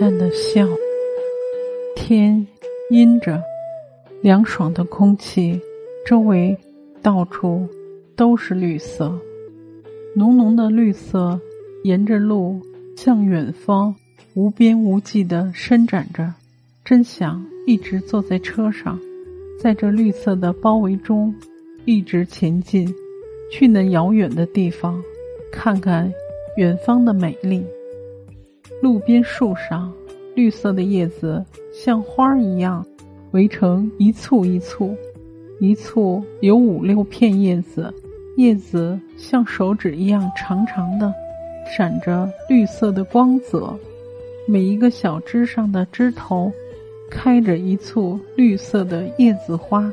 淡的笑。天阴着，凉爽的空气，周围到处都是绿色，浓浓的绿色沿着路向远方无边无际的伸展着。真想一直坐在车上，在这绿色的包围中一直前进，去那遥远的地方，看看远方的美丽。路边树上，绿色的叶子像花儿一样围成一簇一簇，一簇有五六片叶子，叶子像手指一样长长的，闪着绿色的光泽。每一个小枝上的枝头。开着一簇绿色的叶子花，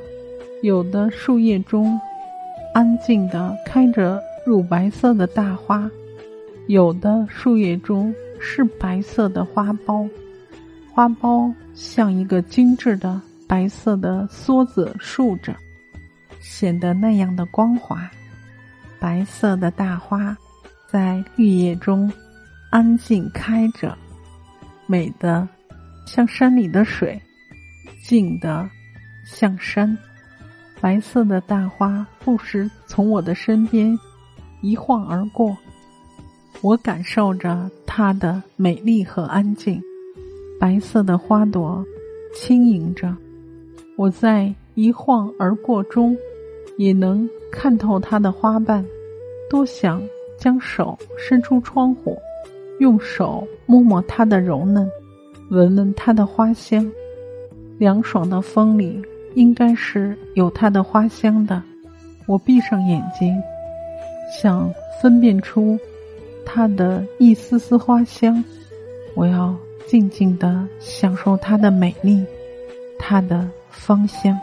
有的树叶中安静地开着乳白色的大花，有的树叶中是白色的花苞，花苞像一个精致的白色的梭子竖着，显得那样的光滑。白色的大花在绿叶中安静开着，美的。像山里的水，静的像山。白色的大花不时从我的身边一晃而过，我感受着它的美丽和安静。白色的花朵轻盈着，我在一晃而过中也能看透它的花瓣。多想将手伸出窗户，用手摸摸它的柔嫩。闻闻它的花香，凉爽的风里应该是有它的花香的。我闭上眼睛，想分辨出它的一丝丝花香。我要静静的享受它的美丽，它的芳香。